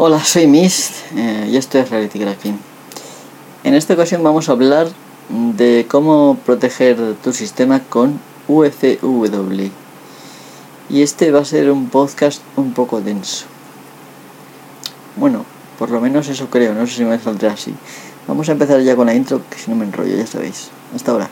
Hola, soy Mist eh, y esto es Reality. En esta ocasión vamos a hablar de cómo proteger tu sistema con UFW. Y este va a ser un podcast un poco denso. Bueno, por lo menos eso creo, no sé si me saldrá así. Vamos a empezar ya con la intro, que si no me enrollo, ya sabéis. Hasta ahora.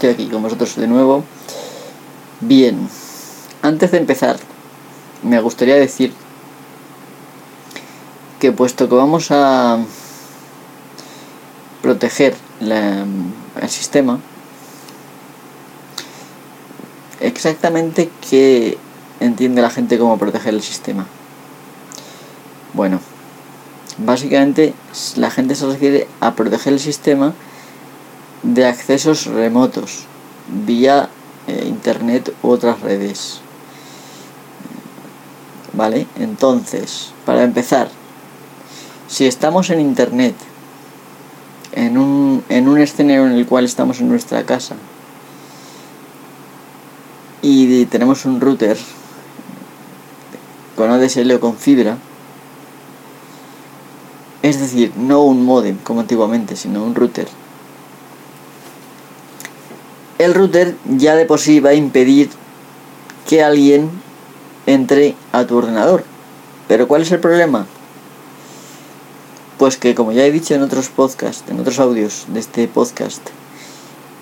Estoy aquí con vosotros de nuevo. Bien, antes de empezar, me gustaría decir que puesto que vamos a proteger el sistema, exactamente qué entiende la gente cómo proteger el sistema. Bueno, básicamente la gente se refiere a proteger el sistema de accesos remotos vía eh, internet u otras redes. ¿Vale? Entonces, para empezar, si estamos en internet, en un, en un escenario en el cual estamos en nuestra casa y tenemos un router con ADSL o con fibra, es decir, no un modem como antiguamente, sino un router el router ya de por sí va a impedir que alguien entre a tu ordenador. Pero ¿cuál es el problema? Pues que como ya he dicho en otros podcasts, en otros audios de este podcast,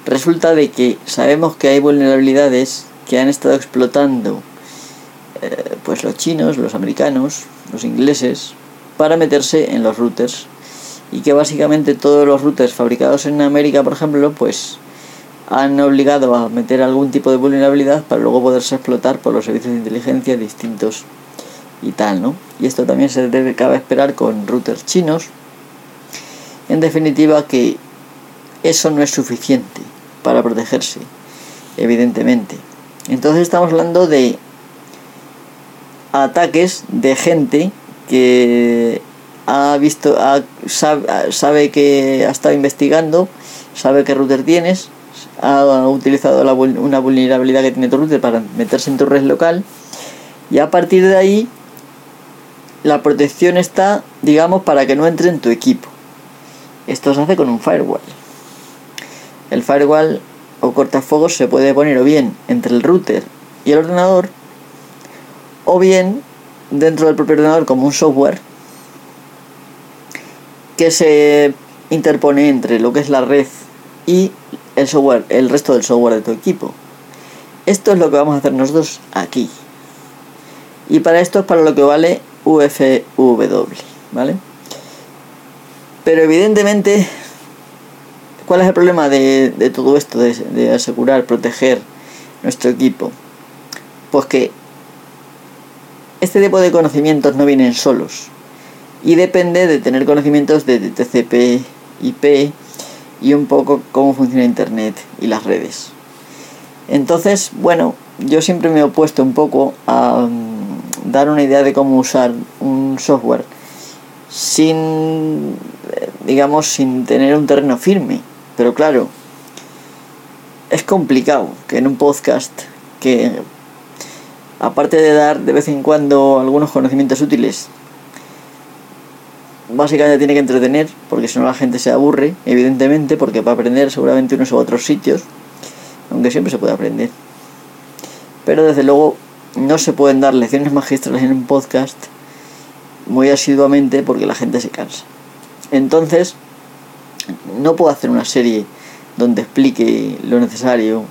resulta de que sabemos que hay vulnerabilidades que han estado explotando eh, pues los chinos, los americanos, los ingleses, para meterse en los routers. Y que básicamente todos los routers fabricados en América, por ejemplo, pues han obligado a meter algún tipo de vulnerabilidad para luego poderse explotar por los servicios de inteligencia distintos y tal, ¿no? Y esto también se debe cabe esperar con routers chinos. En definitiva que eso no es suficiente para protegerse, evidentemente. Entonces estamos hablando de ataques de gente que ha visto, sabe, sabe que ha estado investigando, sabe qué router tienes, ha utilizado una vulnerabilidad que tiene tu router para meterse en tu red local y a partir de ahí la protección está, digamos, para que no entre en tu equipo. Esto se hace con un firewall. El firewall o cortafuegos se puede poner o bien entre el router y el ordenador o bien dentro del propio ordenador como un software que se interpone entre lo que es la red y el software, el resto del software de tu equipo. Esto es lo que vamos a hacer nosotros aquí. Y para esto es para lo que vale UFW, ¿vale? Pero evidentemente, ¿cuál es el problema de, todo esto, de, de asegurar, proteger nuestro equipo? Pues que este tipo de conocimientos no vienen solos y depende de tener conocimientos de TCP, IP, y un poco cómo funciona Internet y las redes. Entonces, bueno, yo siempre me he opuesto un poco a mm, dar una idea de cómo usar un software sin, digamos, sin tener un terreno firme. Pero claro, es complicado que en un podcast que, aparte de dar de vez en cuando algunos conocimientos útiles, básicamente tiene que entretener, porque si no la gente se aburre, evidentemente, porque para aprender seguramente unos u otros sitios, aunque siempre se puede aprender. Pero desde luego no se pueden dar lecciones magistrales en un podcast muy asiduamente porque la gente se cansa. Entonces, no puedo hacer una serie donde explique lo necesario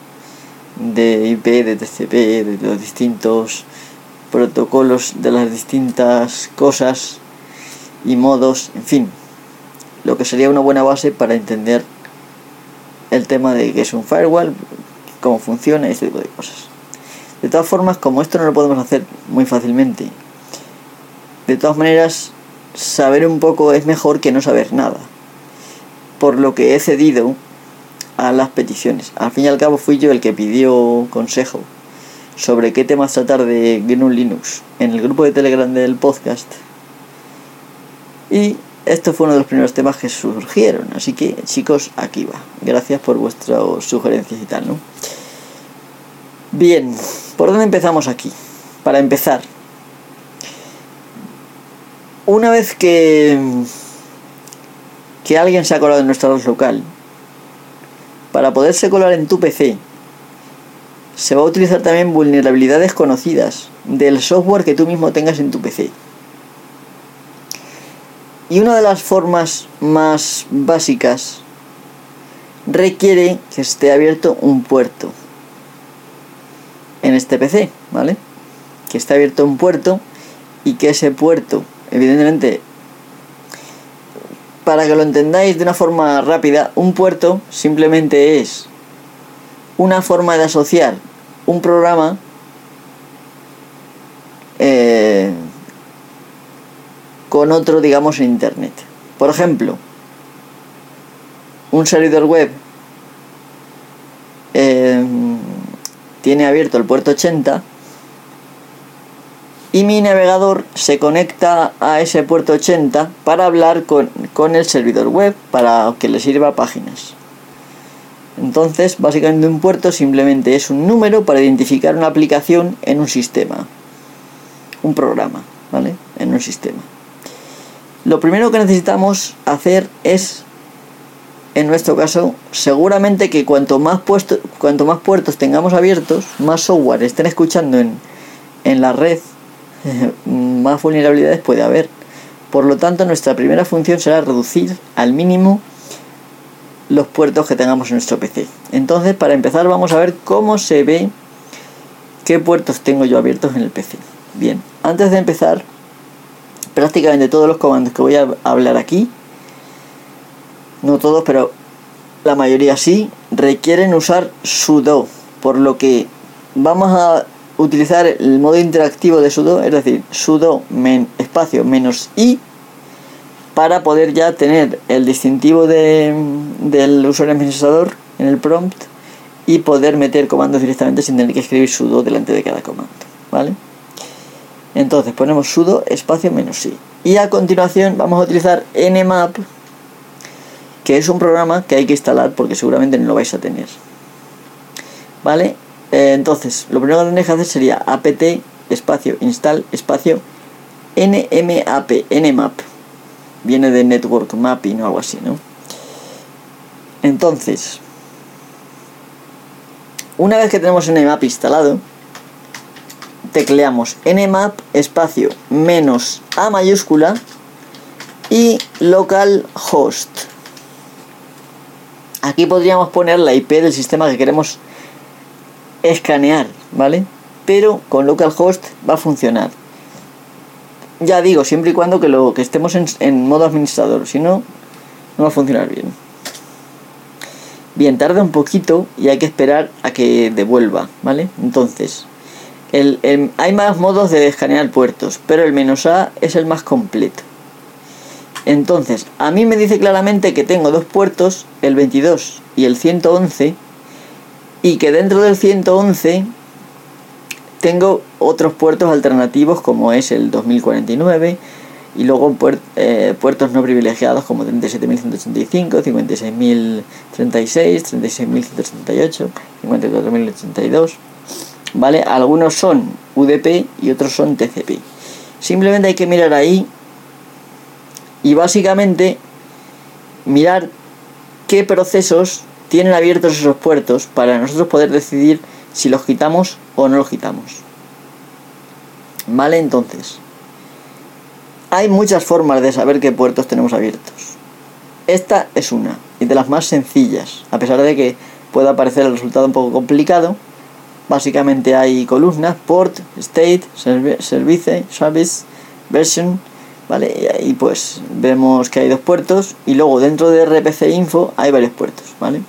de IP, de TCP, de los distintos protocolos, de las distintas cosas y modos, en fin, lo que sería una buena base para entender el tema de qué es un firewall, cómo funciona y ese tipo de cosas. De todas formas, como esto no lo podemos hacer muy fácilmente, de todas maneras, saber un poco es mejor que no saber nada. Por lo que he cedido a las peticiones. Al fin y al cabo fui yo el que pidió consejo sobre qué temas tratar de GNU Linux en el grupo de Telegram del podcast. Y esto fue uno de los primeros temas que surgieron. Así que chicos, aquí va. Gracias por vuestras sugerencias y tal, ¿no? Bien, ¿por dónde empezamos aquí? Para empezar, una vez que, que alguien se ha colado en nuestra red local, para poderse colar en tu PC, se va a utilizar también vulnerabilidades conocidas del software que tú mismo tengas en tu PC. Y una de las formas más básicas requiere que esté abierto un puerto en este PC, ¿vale? Que esté abierto un puerto y que ese puerto, evidentemente, para que lo entendáis de una forma rápida, un puerto simplemente es una forma de asociar un programa eh, con otro, digamos, en Internet. Por ejemplo, un servidor web eh, tiene abierto el puerto 80 y mi navegador se conecta a ese puerto 80 para hablar con, con el servidor web para que le sirva páginas. Entonces, básicamente un puerto simplemente es un número para identificar una aplicación en un sistema. Un programa, ¿vale? En un sistema. Lo primero que necesitamos hacer es, en nuestro caso, seguramente que cuanto más, cuanto más puertos tengamos abiertos, más software estén escuchando en, en la red, más vulnerabilidades puede haber. Por lo tanto, nuestra primera función será reducir al mínimo los puertos que tengamos en nuestro PC. Entonces, para empezar, vamos a ver cómo se ve qué puertos tengo yo abiertos en el PC. Bien, antes de empezar, prácticamente todos los comandos que voy a hablar aquí, no todos, pero la mayoría sí, requieren usar sudo, por lo que vamos a utilizar el modo interactivo de sudo, es decir, sudo espacio menos i para poder ya tener el distintivo de, del usuario administrador en el prompt y poder meter comandos directamente sin tener que escribir sudo delante de cada comando, ¿vale? Entonces ponemos sudo espacio menos i. Y a continuación vamos a utilizar nmap, que es un programa que hay que instalar porque seguramente no lo vais a tener. ¿Vale? Eh, entonces, lo primero que tendréis que hacer sería apt espacio install espacio nmap, nmap viene de network mapping o algo así, ¿no? Entonces, una vez que tenemos nmap instalado, tecleamos nmap espacio menos a mayúscula y localhost. Aquí podríamos poner la IP del sistema que queremos escanear, ¿vale? Pero con localhost va a funcionar. Ya digo, siempre y cuando que, lo, que estemos en, modo administrador, si no, no va a funcionar bien. Bien, tarda un poquito y hay que esperar a que devuelva, ¿vale? Entonces, el, hay más modos de escanear puertos, pero el menos A es el más completo. Entonces, a mí me dice claramente que tengo dos puertos, el 22 y el 111, y que dentro del 111 tengo otros puertos alternativos como es el 2049 y luego eh, puertos no privilegiados como 37.185, 56.036, 36.138, 54.082. ¿Vale? Algunos son UDP y otros son TCP. Simplemente hay que mirar ahí y básicamente mirar qué procesos tienen abiertos esos puertos para nosotros poder decidir si los quitamos o no los quitamos. Vale, entonces, hay muchas formas de saber qué puertos tenemos abiertos. Esta es una, y de las más sencillas, a pesar de que pueda parecer el resultado un poco complicado. Básicamente hay columnas, port, state, service, service, version, ¿Vale? Y pues vemos que hay dos puertos y luego dentro de RPC Info hay varios puertos, ¿vale?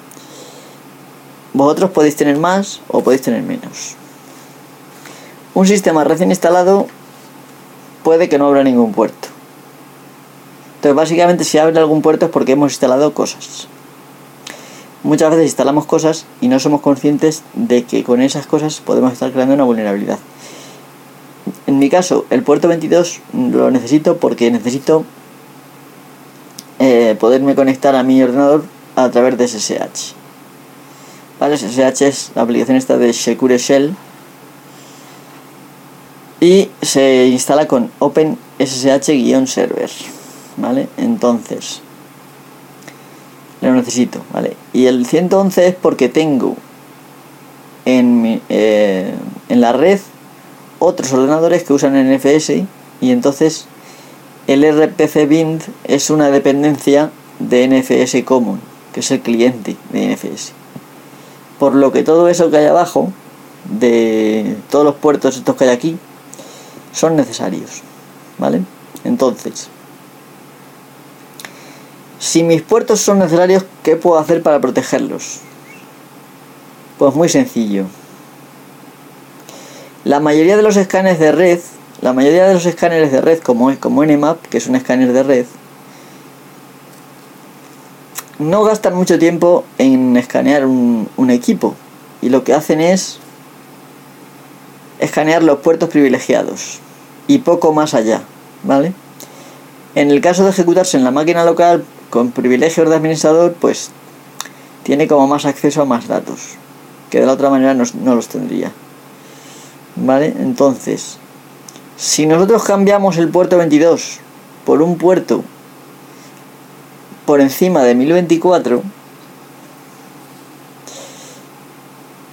Vosotros podéis tener más o podéis tener menos. Un sistema recién instalado puede que no abra ningún puerto. Entonces básicamente si abre algún puerto es porque hemos instalado cosas. Muchas veces instalamos cosas y no somos conscientes de que con esas cosas podemos estar creando una vulnerabilidad. En mi caso, el puerto 22 lo necesito porque necesito eh, poderme conectar a mi ordenador a través de SSH. ¿Vale? SSH es la aplicación esta de Secure Shell y se instala con OpenSSH-server. ¿Vale? Entonces, lo necesito, ¿vale? Y el 111 es porque tengo en, mi, eh, en la red otros ordenadores que usan NFS y entonces el RPC bind es una dependencia de NFS Common, que es el cliente de NFS. Por lo que todo eso que hay abajo, de todos los puertos estos que hay aquí, son necesarios. ¿Vale? Entonces, si mis puertos son necesarios, ¿qué puedo hacer para protegerlos? Pues muy sencillo. La mayoría de los escáneres de red, la mayoría de los escáneres de red como, como Nmap, que es un escáner de red, no gastan mucho tiempo en escanear un, un equipo y lo que hacen es escanear los puertos privilegiados y poco más allá, ¿vale? En el caso de ejecutarse en la máquina local con privilegios de administrador, pues tiene como más acceso a más datos, que de la otra manera no, los tendría. ¿Vale? Entonces, si nosotros cambiamos el puerto 22 por un puerto por encima de 1024,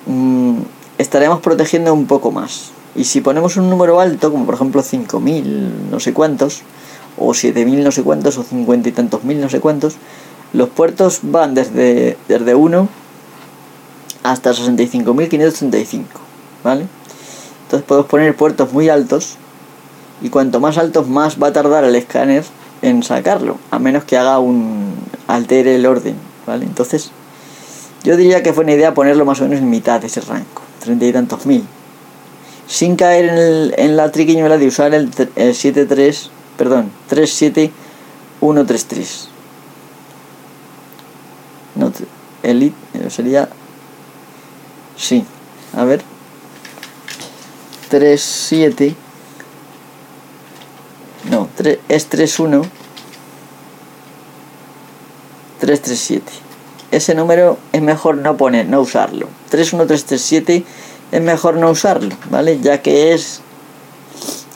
mmm, estaremos protegiendo un poco más. Y si ponemos un número alto, como por ejemplo 5000, no sé cuántos, o 7000 no sé cuántos, o 50 y tantos mil no sé cuántos, los puertos van desde, desde 1 hasta 65.535, ¿vale? Entonces podemos poner puertos muy altos y cuanto más altos más va a tardar el escáner en sacarlo, a menos que haga un altere el orden, ¿vale? Entonces yo diría que fue una idea ponerlo más o menos en mitad de ese rango, 30 y tantos mil, sin caer en, el, en la triquiñuela de usar el, el 7.3 perdón, 37133. No, elite eh, sería sí, a ver 37 no, 3, es 31 337 ese número es mejor no poner, no usarlo 31337 es mejor no usarlo, ¿vale? Ya que es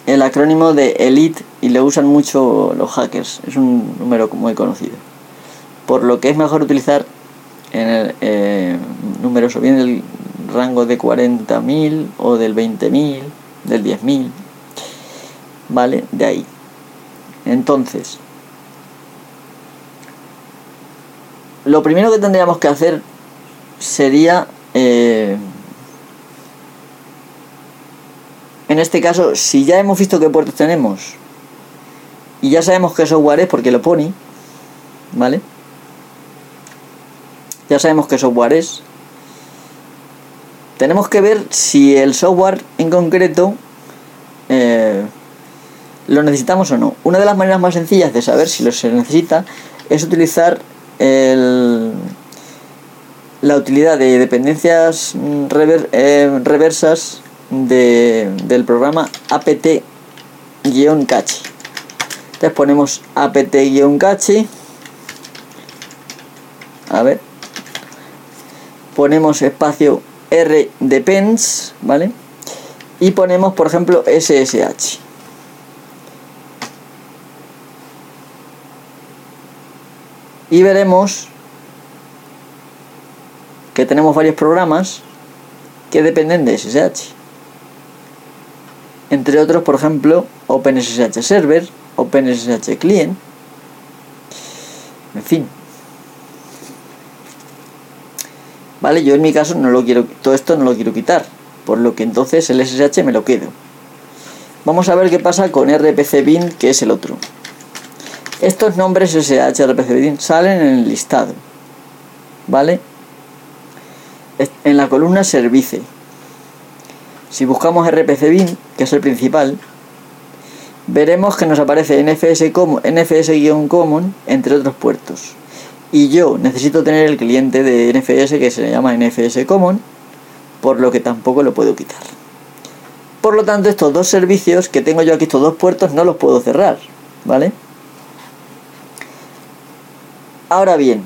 el acrónimo de Elite y lo usan mucho los hackers. Es un número muy conocido. Por lo que es mejor utilizar en el eh, números o bien el rango de 40.000 o del 20.000, del 10.000. ¿Vale? De ahí. Entonces, lo primero que tendríamos que hacer sería eh, En este caso, si ya hemos visto qué puertos tenemos y ya sabemos qué software es porque lo pone, ¿vale? Ya sabemos qué software es. Tenemos que ver si el software en concreto eh, lo necesitamos o no. Una de las maneras más sencillas de saber si lo se necesita es utilizar el, la utilidad de dependencias mm, eh, reversas de, del programa apt-cache. Entonces ponemos apt-cache. A ver. Ponemos espacio r depends, ¿vale? Y ponemos, por ejemplo, ssh. Y veremos que tenemos varios programas que dependen de SSH entre otros, por ejemplo, OpenSSH Server, OpenSSH Client, en fin. Vale, yo en mi caso no lo quiero, todo esto no lo quiero quitar, por lo que entonces el SSH me lo quedo. Vamos a ver qué pasa con RPC bin, que es el otro. Estos nombres SSH RPC salen en el listado, ¿vale? En la columna Service. Si buscamos RPC que es el principal, veremos que nos aparece NFS-common entre otros puertos. Y yo necesito tener el cliente de NFS que se llama NFS Common, por lo que tampoco lo puedo quitar. Por lo tanto, estos dos servicios que tengo yo aquí, estos dos puertos, no los puedo cerrar, ¿vale? Ahora bien,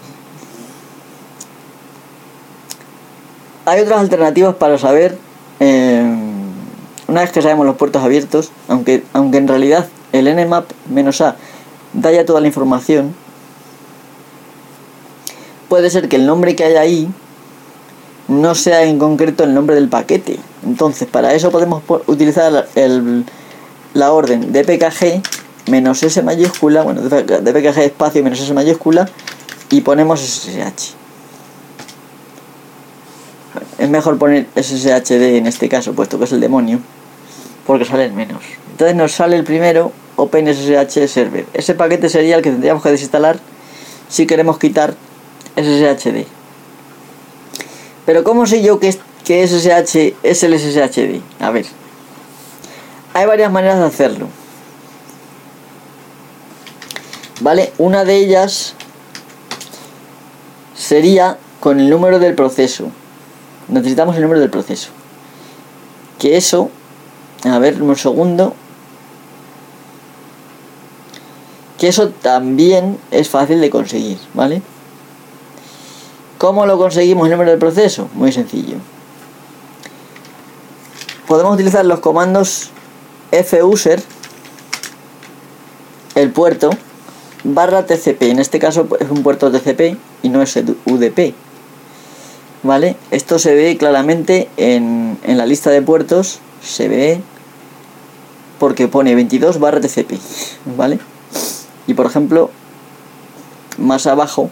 hay otras alternativas para saber, eh, una vez que sabemos los puertos abiertos, aunque, aunque en realidad el nmap-a da ya toda la información, puede ser que el nombre que hay ahí no sea en concreto el nombre del paquete. Entonces, para eso podemos utilizar el, la orden dpkg menos s mayúscula, bueno, dpkg espacio menos s mayúscula y ponemos ssh. Es mejor poner sshd en este caso, puesto que es el demonio, porque sale el menos. Entonces nos sale el primero OpenSSH Server. Ese paquete sería el que tendríamos que desinstalar si queremos quitar SSHD. Pero ¿cómo sé yo que, que SSH es el SSHD? A ver. Hay varias maneras de hacerlo. ¿Vale? Una de ellas sería con el número del proceso. Necesitamos el número del proceso. Que eso, a ver, un segundo. Que eso también es fácil de conseguir, ¿vale? ¿Cómo lo conseguimos el número del proceso? Muy sencillo. Podemos utilizar los comandos fuser, el puerto, barra TCP. En este caso es un puerto TCP y no es UDP. ¿Vale? Esto se ve claramente en, en la lista de puertos. Se ve porque pone 22 barra TCP. ¿Vale? Y por ejemplo, más abajo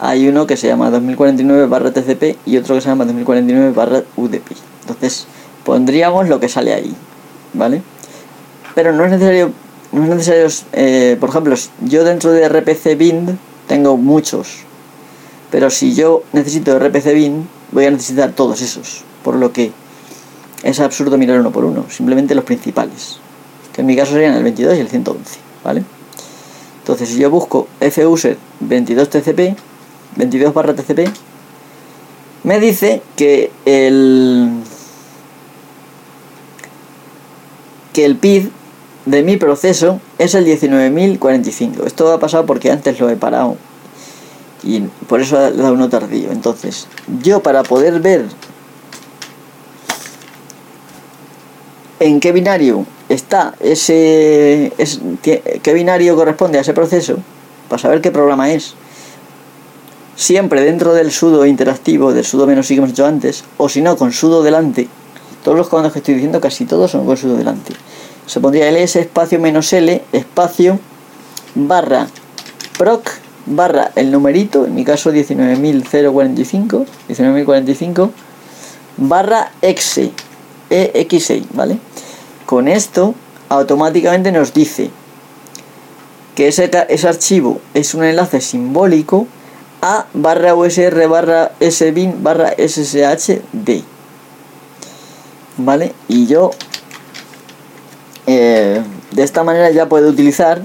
hay uno que se llama 2049 barra TCP y otro que se llama 2049 barra UDP. Entonces pondríamos lo que sale ahí, ¿vale? Pero no es necesario, no es necesario, eh, por ejemplo, yo dentro de RPC bind tengo muchos, pero si yo necesito RPC bind voy a necesitar todos esos, por lo que es absurdo mirar uno por uno, simplemente los principales, que en mi caso serían el 22 y el 111, ¿vale? Entonces si yo busco fuser 22tcp 22 barra TCP, me dice que el que el PID de mi proceso es el 19045. Esto ha pasado porque antes lo he parado y por eso ha dado uno tardío. Entonces, yo para poder ver en qué binario está ese, qué binario corresponde a ese proceso, para saber qué programa es, siempre dentro del sudo interactivo, del sudo menos i que hemos hecho antes, o si no, con sudo delante. Todos los comandos que estoy diciendo, casi todos son con sudo delante. Se pondría ls espacio menos l espacio barra proc barra el numerito, en mi caso 19045, 19045 barra exe, exe, ¿vale? Con esto automáticamente nos dice que ese, ese archivo es un enlace simbólico a barra usr barra sbin barra sshd vale y yo eh, de esta manera ya puedo utilizar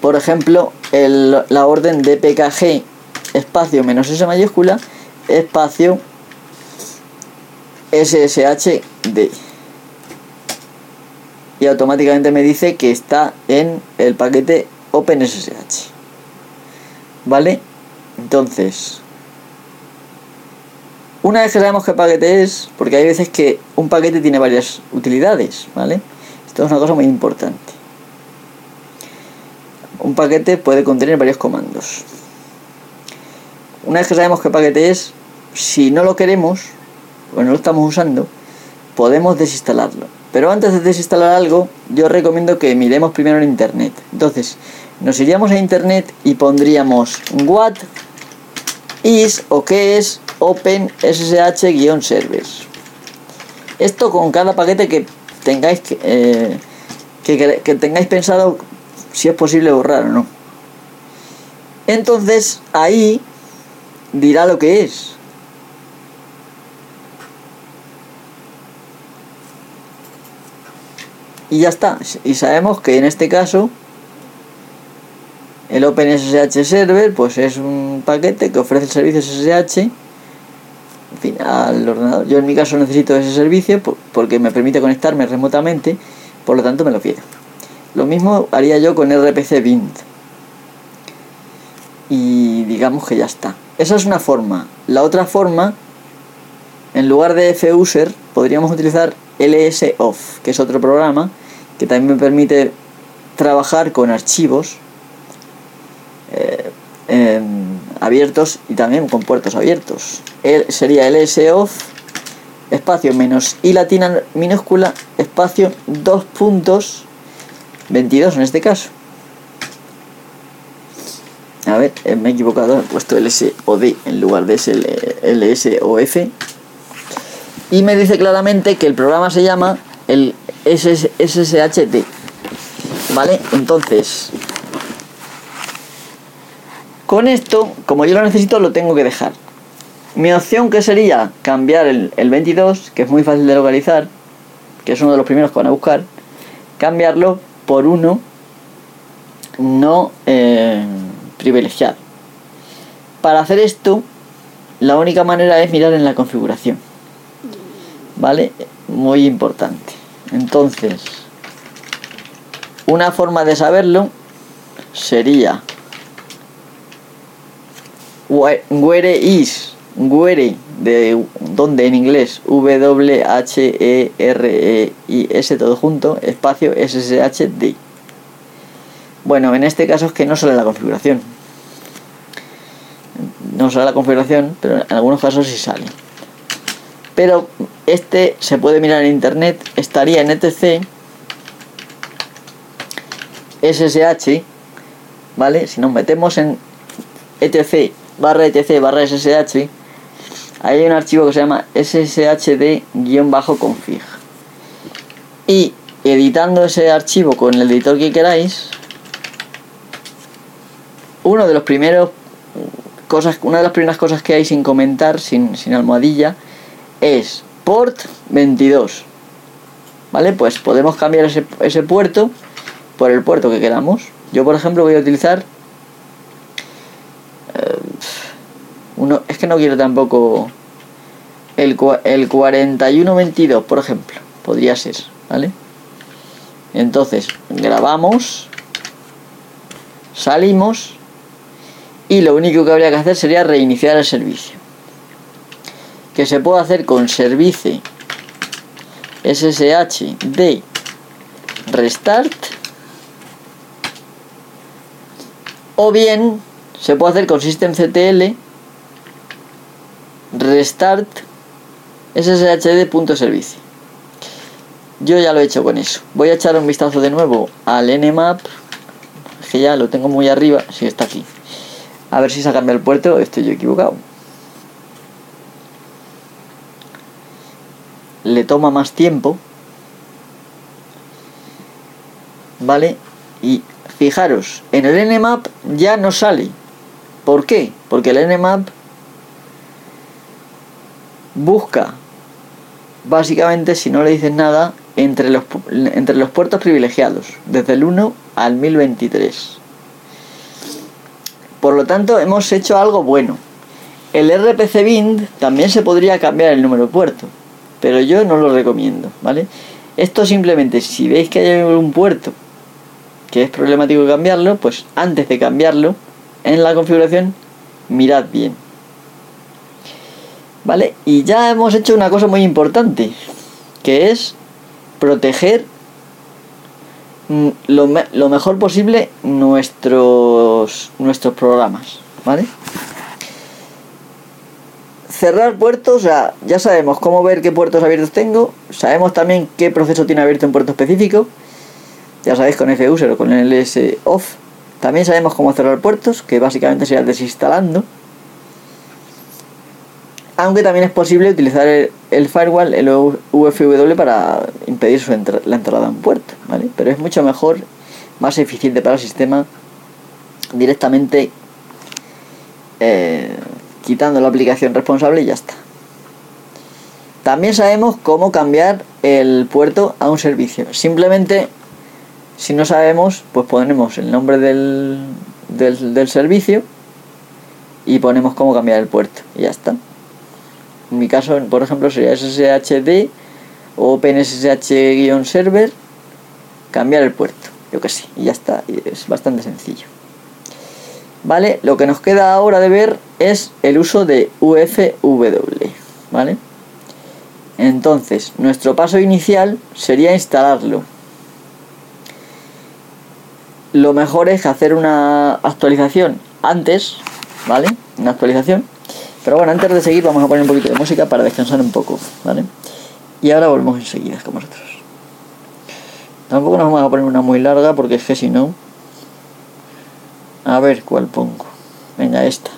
por ejemplo el, la orden dpkg espacio menos s mayúscula espacio sshd y automáticamente me dice que está en el paquete OpenSSH ¿Vale? Entonces, una vez que sabemos qué paquete es, porque hay veces que un paquete tiene varias utilidades, ¿vale? Esto es una cosa muy importante. Un paquete puede contener varios comandos. Una vez que sabemos qué paquete es, si no lo queremos, o no lo estamos usando, podemos desinstalarlo. Pero antes de desinstalar algo, yo recomiendo que miremos primero en internet. Entonces, nos iríamos a internet y pondríamos what is o qué es open ssh-servers esto con cada paquete que tengáis que, eh, que, tengáis pensado si es posible borrar o no. Entonces ahí dirá lo que es. Y ya está. Y sabemos que en este caso el OpenSSH Server pues es un paquete que ofrece el servicio SSH al ordenador. Yo en mi caso necesito ese servicio porque me permite conectarme remotamente, por lo tanto me lo pido. Lo mismo haría yo con RPC Bind. Y digamos que ya está. Esa es una forma. La otra forma, en lugar de fuser, podríamos utilizar LSOFF, que es otro programa que también me permite trabajar con archivos eh, abiertos y también con puertos abiertos. El, sería LSOFF espacio menos y latina minúscula espacio dos puntos 22 en este caso. A ver, eh, me he equivocado, he puesto LSOD en lugar de LSOF. Y me dice claramente que el programa se llama el SSHD. ¿Vale? Entonces, con esto, como yo lo necesito, lo tengo que dejar. Mi opción que sería cambiar el, 22, que es muy fácil de localizar, que es uno de los primeros que van a buscar, cambiarlo por uno no eh, privilegiado. Para hacer esto, la única manera es mirar en la configuración. ¿Vale? Muy importante. Entonces, una forma de saberlo sería where is where de donde en inglés W H E R E I S todo junto espacio SSHD bueno en este caso es que no sale la configuración no sale la configuración pero en algunos casos sí sale pero este se puede mirar en internet estaría en etc SSH vale si nos metemos en etc barra etc barra ssh hay un archivo que se llama sshd-config y editando ese archivo con el editor que queráis uno de los primeros cosas una de las primeras cosas que hay sin comentar sin, sin almohadilla es port 22 vale pues podemos cambiar ese, puerto por el puerto que queramos yo por ejemplo voy a utilizar Uno, es que no quiero tampoco el, el 4122, por ejemplo. Podría ser, ¿vale? Entonces, grabamos, salimos y lo único que habría que hacer sería reiniciar el servicio. Que se puede hacer con servicio SSH de restart o bien se puede hacer con systemctl restart sshd.servicio yo ya lo he hecho con eso. Voy a echar un vistazo de nuevo al nmap que ya lo tengo muy arriba. Si está aquí. A ver si se ha el puerto. Estoy yo equivocado le toma más tiempo vale y fijaros en el nmap ya no sale ¿por qué? porque el nmap busca, básicamente, si no le dices nada, entre los, entre los puertos privilegiados, desde el 1 al 1023. Por lo tanto, hemos hecho algo bueno. El RPC bind también se podría cambiar el número de puerto, pero yo no lo recomiendo, ¿vale? Esto simplemente, si veis que hay un puerto que es problemático cambiarlo, pues antes de cambiarlo, en la configuración, mirad bien. ¿Vale? Y ya hemos hecho una cosa muy importante, que es proteger mm, lo, mejor posible nuestros, nuestros programas, ¿vale? Cerrar puertos, ya, ya sabemos cómo ver qué puertos abiertos tengo, sabemos también qué proceso tiene abierto un puerto específico, ya sabéis con fuser o con el off. También sabemos cómo cerrar puertos, que básicamente sería desinstalando aunque también es posible utilizar el, firewall, el UFW, para impedir la entrada un puerto, ¿vale? Pero es mucho mejor más eficiente para el sistema directamente eh, quitando la aplicación responsable y ya está. También sabemos cómo cambiar el puerto a un servicio. Simplemente, si no sabemos, pues ponemos el nombre del, del, servicio y ponemos cómo cambiar el puerto. Y ya está. En mi caso, por ejemplo, sería SSHD o OpenSSH-server, cambiar el puerto. Yo que sé, y ya está. es bastante sencillo. ¿Vale? Lo que nos queda ahora de ver es el uso de UFW. ¿Vale? Entonces, nuestro paso inicial sería instalarlo. Lo mejor es hacer una actualización antes, ¿vale? Una actualización. Pero bueno, antes de seguir vamos a poner un poquito de música para descansar un poco, ¿vale? Y ahora volvemos enseguida con vosotros. Tampoco nos vamos a poner una muy larga porque es que si no... A ver cuál pongo. Venga, esta.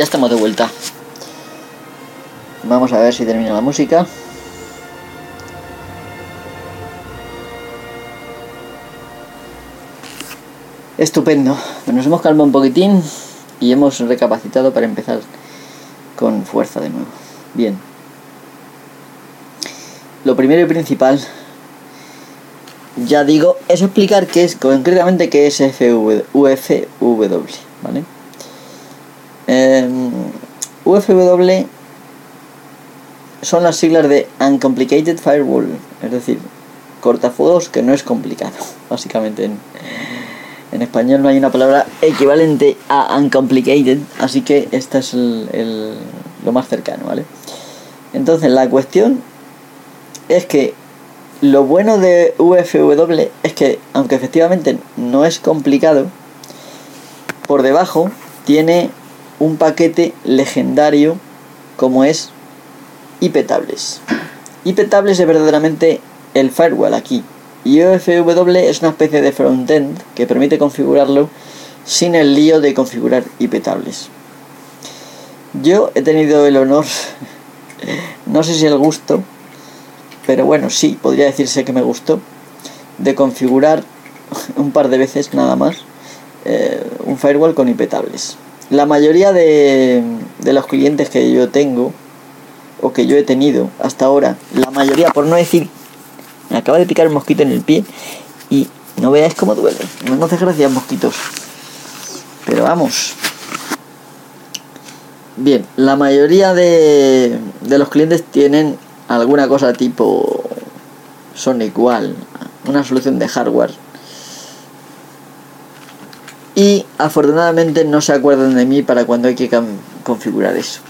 Ya estamos de vuelta. Vamos a ver si termina la música. Estupendo. Nos hemos calmado un poquitín y hemos recapacitado para empezar con fuerza de nuevo. Bien. Lo primero y principal, ya digo, es explicar qué es concretamente qué es FW, UFW, ¿vale? Em, UFW son las siglas de Uncomplicated Firewall, es decir, cortafuegos que no es complicado, básicamente. En, español no hay una palabra equivalente a uncomplicated, así que esta es el, lo más cercano, ¿vale? Entonces la cuestión es que lo bueno de UFW es que, aunque efectivamente no es complicado, por debajo tiene un paquete legendario como es IPTables. IPTables es verdaderamente el firewall aquí. Y UFW es una especie de frontend que permite configurarlo sin el lío de configurar IPTables. Yo he tenido el honor, no sé si el gusto, pero bueno, sí, podría decirse que me gustó, de configurar un par de veces nada más eh, un firewall con IPTables. La mayoría de, de los clientes que yo tengo o que yo he tenido hasta ahora, la mayoría, por no decir, me acaba de picar un mosquito en el pie y no veáis cómo duele. No hace gracias mosquitos. Pero vamos. Bien, la mayoría de, de los clientes tienen alguna cosa tipo son igual, una solución de hardware. Y afortunadamente no se acuerdan de mí para cuando hay que configurar eso.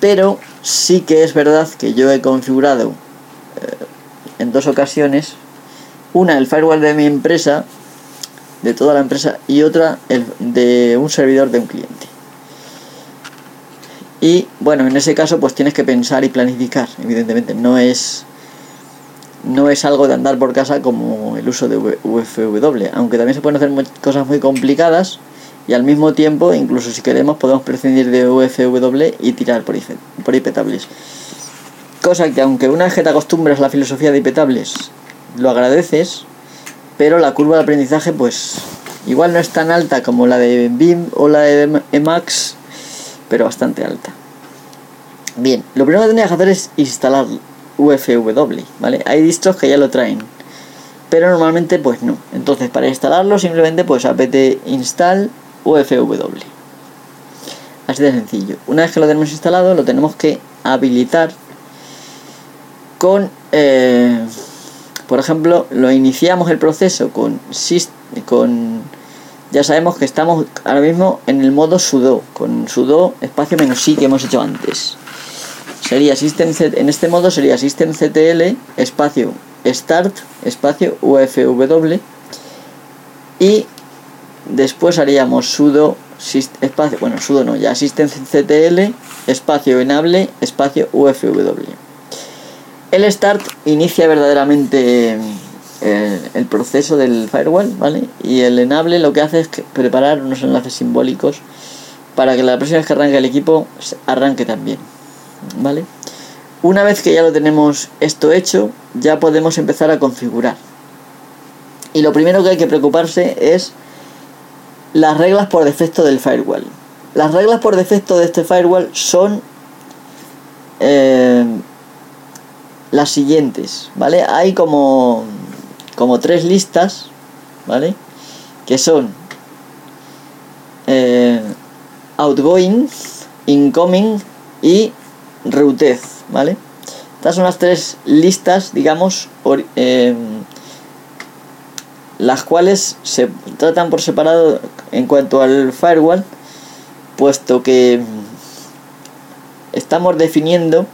Pero sí que es verdad que yo he configurado eh, en dos ocasiones una el firewall de mi empresa, de toda la empresa, y otra el de un servidor de un cliente. Y bueno, en ese caso pues tienes que pensar y planificar, evidentemente, no es no es algo de andar por casa como el uso de UFW, aunque también se pueden hacer cosas muy complicadas y al mismo tiempo, incluso si queremos, podemos prescindir de UFW y tirar por, por IPtables. Cosa que aunque una vez que te acostumbras a la filosofía de IPtables, lo agradeces, pero la curva de aprendizaje pues igual no es tan alta como la de BIM o la de Emacs, pero bastante alta. Bien, lo primero que tendrías que hacer es instalar UFW, ¿vale? Hay distros que ya lo traen, pero normalmente pues no. Entonces para instalarlo simplemente pues apt install UFW. Así de sencillo. Una vez que lo tenemos instalado lo tenemos que habilitar con, eh, por ejemplo, lo iniciamos el proceso con, con ya sabemos que estamos ahora mismo en el modo sudo, con sudo espacio menos i que hemos hecho antes. Sería system en este modo sería systemctl espacio start espacio ufw y después haríamos sudo espacio, bueno, sudo no, ya systemctl espacio enable espacio ufw. El start inicia verdaderamente el, proceso del firewall, ¿vale? Y el enable lo que hace es preparar unos enlaces simbólicos para que la próxima vez que arranque el equipo arranque también, ¿vale? Una vez que ya lo tenemos esto hecho, ya podemos empezar a configurar. Y lo primero que hay que preocuparse es las reglas por defecto del firewall. Las reglas por defecto de este firewall son eh, las siguientes, ¿vale? Hay como como tres listas, ¿vale? Que son eh, outgoing, incoming y routed, ¿vale? Estas son las tres listas, digamos, eh, las cuales se tratan por separado en cuanto al firewall, puesto que estamos definiendo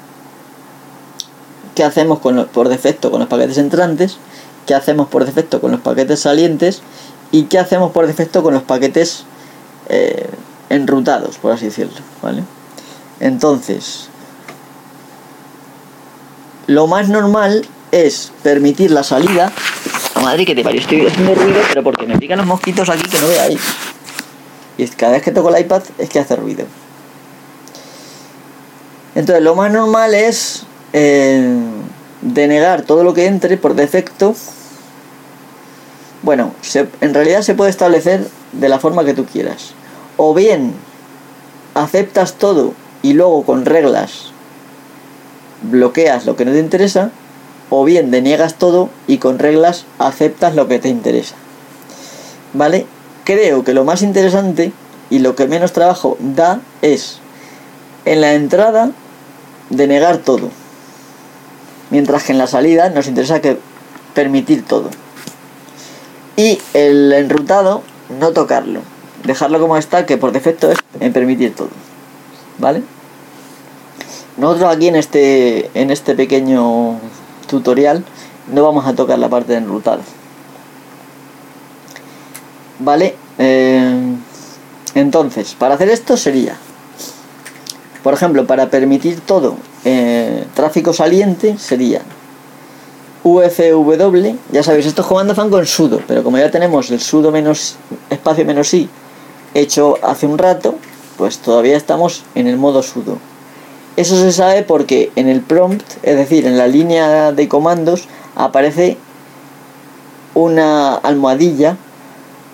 qué hacemos con por defecto con los paquetes entrantes qué hacemos por defecto con los paquetes salientes y qué hacemos por defecto con los paquetes eh, enrutados, por así decirlo, ¿vale? Entonces, lo más normal es permitir la salida. Madre que te parió, estoy haciendo ruido, pero porque me pican los mosquitos aquí que no veáis. Y cada vez que toco el iPad es que hace ruido. Entonces, lo más normal es eh, denegar todo lo que entre por defecto, bueno, en realidad se puede establecer de la forma que tú quieras. O bien aceptas todo y luego con reglas bloqueas lo que no te interesa, o bien deniegas todo y con reglas aceptas lo que te interesa. ¿Vale? Creo que lo más interesante y lo que menos trabajo da es en la entrada denegar todo mientras que en la salida nos interesa que permitir todo. Y el enrutado, no tocarlo, dejarlo como está, que por defecto es en permitir todo. ¿Vale? Nosotros aquí en este, en este pequeño tutorial no vamos a tocar la parte de enrutado. ¿Vale? Eh, entonces, para hacer esto sería, por ejemplo, para permitir todo eh, tráfico saliente sería ufw, ya sabéis, estos comandos van con sudo, pero como ya tenemos el sudo menos espacio menos i hecho hace un rato, pues todavía estamos en el modo sudo. Eso se sabe porque en el prompt, es decir, en la línea de comandos, aparece una almohadilla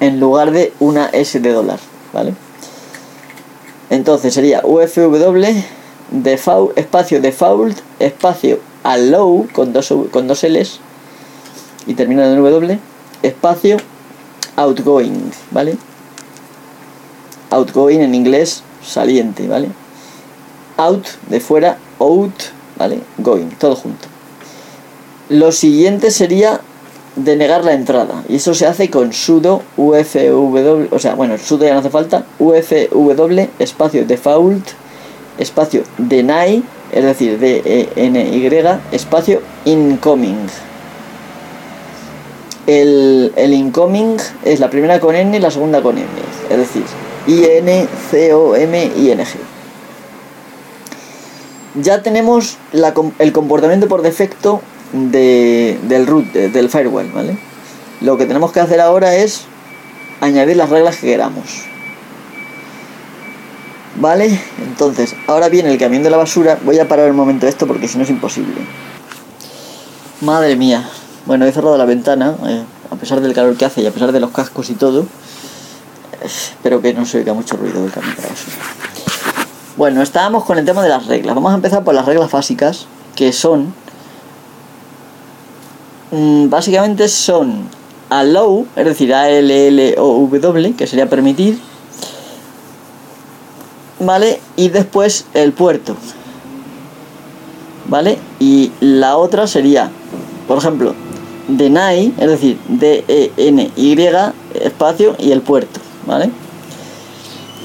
en lugar de una S de dólar, ¿vale? Entonces sería ufw default, espacio default, espacio allow con dos, con dos L's y termina en W, espacio outgoing, ¿vale? Outgoing en inglés saliente, ¿vale? Out de fuera, out, ¿vale? Going, todo junto. Lo siguiente sería denegar la entrada y eso se hace con sudo ufw, o sea, bueno, sudo ya no hace falta, ufw espacio default espacio deny es decir, D E N Y espacio incoming. El, el, incoming es la primera con N y la segunda con M, es decir, I N C O M I N G. Ya tenemos el comportamiento por defecto de, del root, del firewall, ¿vale? Lo que tenemos que hacer ahora es añadir las reglas que queramos. ¿Vale? Entonces, ahora viene el camión de la basura. Voy a parar un momento esto porque si no es imposible. Madre mía. Bueno, he cerrado la ventana, eh, a pesar del calor que hace y a pesar de los cascos y todo. Espero que no se oiga mucho ruido del camión de la basura. Bueno, estábamos con el tema de las reglas. Vamos a empezar por las reglas básicas, que son... Mmm, básicamente son allow, es decir, A-L-L-O-W, que sería permitir, ¿vale? Y después el puerto, ¿vale? Y la otra sería, por ejemplo, deny, es decir, D-E-N-Y, espacio y el puerto, ¿vale?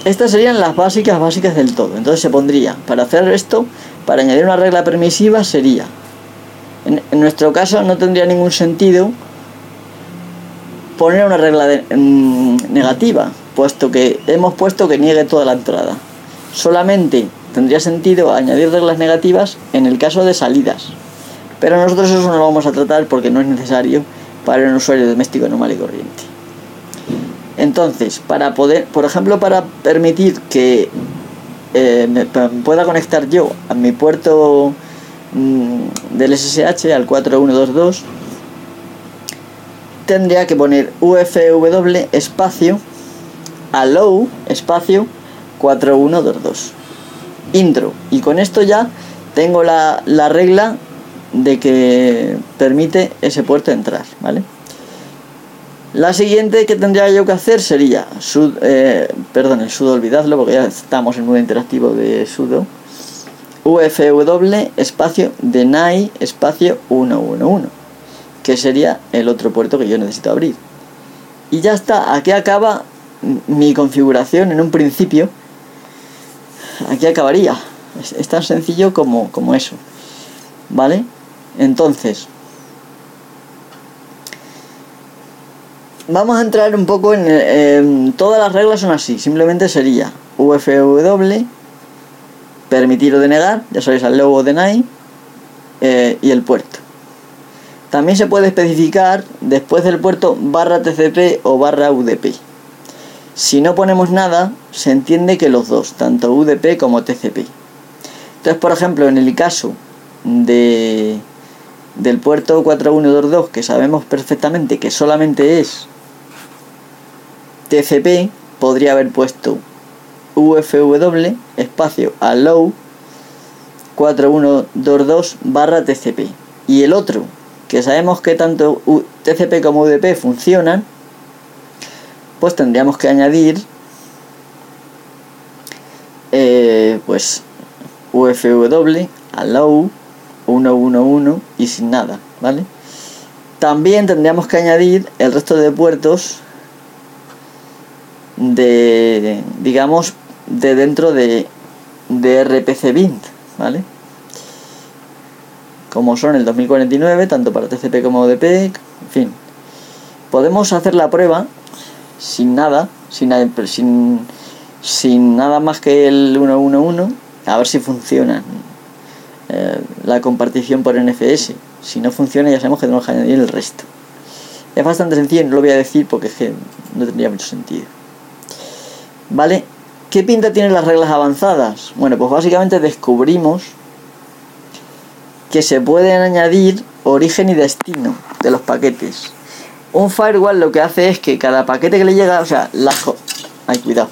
Estas serían las básicas básicas del todo. Entonces se pondría, para hacer esto, para añadir una regla permisiva sería, en, nuestro caso no tendría ningún sentido poner una regla mm, negativa, puesto que hemos puesto que niegue toda la entrada. Solamente tendría sentido añadir reglas negativas en el caso de salidas. Pero nosotros eso no lo vamos a tratar porque no es necesario para un usuario doméstico normal y corriente. Entonces, para poder, por ejemplo, para permitir que eh, me pueda conectar yo a mi puerto mm, del SSH al 4122, tendría que poner ufw espacio allow espacio 4122 intro. Y con esto ya tengo la, la regla de que permite ese puerto entrar vale la siguiente que tendría yo que hacer sería sud, eh, perdón el sudo olvidadlo porque ya estamos en modo interactivo de sudo ufw espacio deny espacio 111 que sería el otro puerto que yo necesito abrir y ya está aquí acaba mi configuración en un principio aquí acabaría. Es, tan sencillo como, como eso. ¿Vale? Entonces, vamos a entrar un poco en, todas las reglas son así simplemente sería ufw permitir o denegar ya sabéis al logo deny eh, y el puerto también se puede especificar después del puerto barra tcp o barra udp si no ponemos nada, se entiende que los dos, tanto UDP como TCP. Entonces, por ejemplo, en el caso de, del puerto 4122, que sabemos perfectamente que solamente es TCP, podría haber puesto UFW espacio allow 4122 barra TCP. Y el otro, que sabemos que tanto TCP como UDP funcionan, pues tendríamos que añadir eh, pues ufw allow 111 y sin nada vale también tendríamos que añadir el resto de puertos de digamos de dentro de, de RPC bint vale como son el 2049, tanto para TCP como DP, en fin. Podemos hacer la prueba sin nada, sin, sin, sin nada más que el 111, a ver si funciona eh, la compartición por NFS. Si no funciona ya sabemos que tenemos que añadir el resto. Es bastante sencillo, no lo voy a decir porque es que no tendría mucho sentido. ¿Vale? ¿Qué pinta tienen las reglas avanzadas? Bueno, pues básicamente descubrimos que se pueden añadir origen y destino de los paquetes. Un firewall lo que hace es que cada paquete que le llega, o sea, las, ay, cuidado,